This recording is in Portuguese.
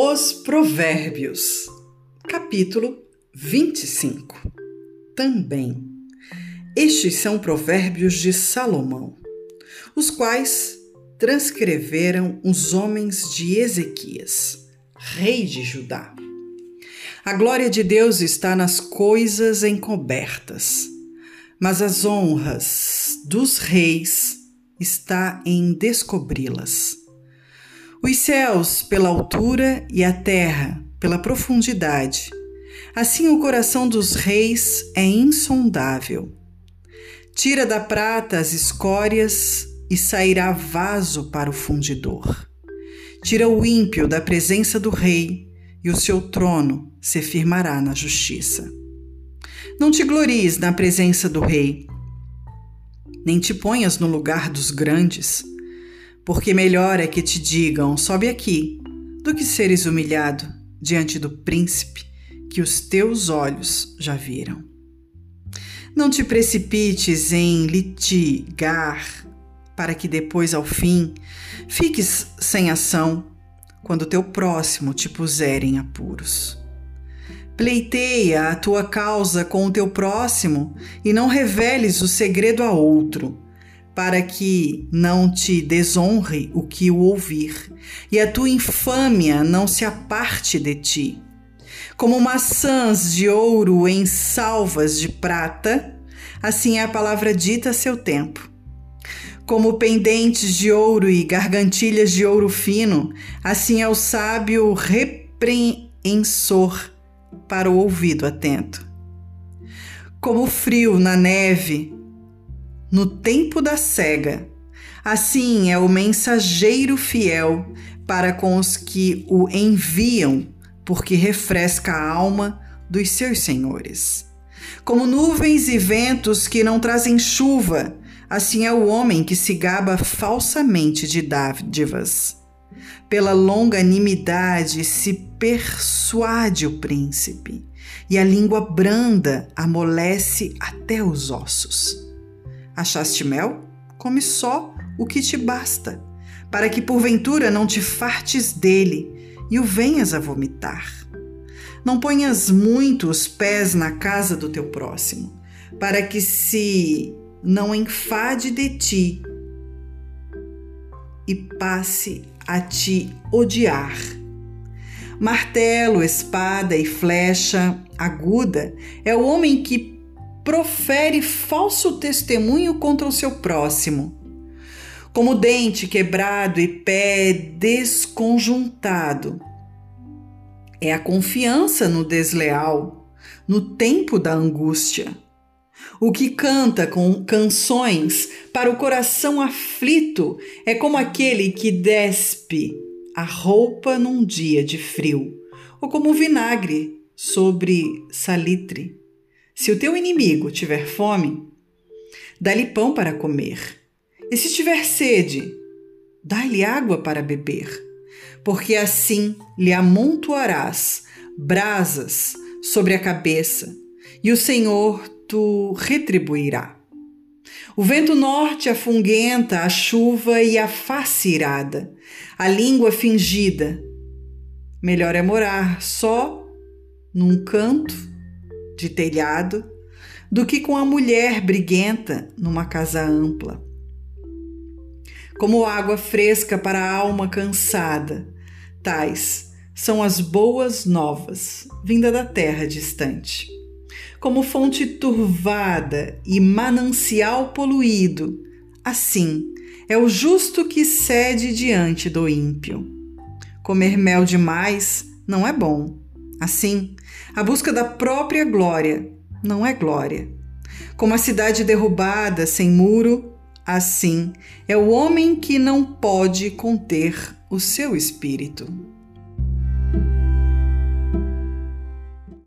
Os Provérbios, capítulo 25. Também. Estes são provérbios de Salomão, os quais transcreveram os homens de Ezequias, rei de Judá. A glória de Deus está nas coisas encobertas, mas as honras dos reis está em descobri-las. Os céus pela altura e a terra pela profundidade. Assim o coração dos reis é insondável. Tira da prata as escórias e sairá vaso para o fundidor. Tira o ímpio da presença do rei e o seu trono se firmará na justiça. Não te glories na presença do rei, nem te ponhas no lugar dos grandes porque melhor é que te digam: sobe aqui, do que seres humilhado diante do príncipe que os teus olhos já viram. Não te precipites em litigar, para que depois, ao fim, fiques sem ação quando teu próximo te puser em apuros. Pleiteia a tua causa com o teu próximo e não reveles o segredo a outro para que não te desonre o que o ouvir, e a tua infâmia não se aparte de ti. Como maçãs de ouro em salvas de prata, assim é a palavra dita a seu tempo. Como pendentes de ouro e gargantilhas de ouro fino, assim é o sábio repreensor para o ouvido atento. Como frio na neve, no tempo da cega. Assim é o mensageiro fiel para com os que o enviam, porque refresca a alma dos seus senhores. Como nuvens e ventos que não trazem chuva, assim é o homem que se gaba falsamente de dádivas. Pela longanimidade se persuade o príncipe, e a língua branda amolece até os ossos. Achaste mel? Come só o que te basta, para que porventura não te fartes dele e o venhas a vomitar. Não ponhas muito os pés na casa do teu próximo, para que se não enfade de ti e passe a te odiar. Martelo, espada e flecha aguda é o homem que profere falso testemunho contra o seu próximo. Como dente quebrado e pé desconjuntado. É a confiança no desleal, no tempo da angústia. O que canta com canções para o coração aflito é como aquele que despe a roupa num dia de frio, ou como vinagre sobre salitre. Se o teu inimigo tiver fome, dá-lhe pão para comer. E se tiver sede, dá-lhe água para beber, porque assim lhe amontoarás brasas sobre a cabeça, e o Senhor tu retribuirá. O vento norte afunguenta a chuva e a face irada, a língua fingida. Melhor é morar só num canto de telhado do que com a mulher briguenta numa casa ampla. Como água fresca para a alma cansada, tais são as boas novas, vinda da terra distante. Como fonte turvada e manancial poluído, assim é o justo que cede diante do ímpio. Comer mel demais não é bom. Assim, a busca da própria glória não é glória. Como a cidade derrubada, sem muro, assim é o homem que não pode conter o seu espírito.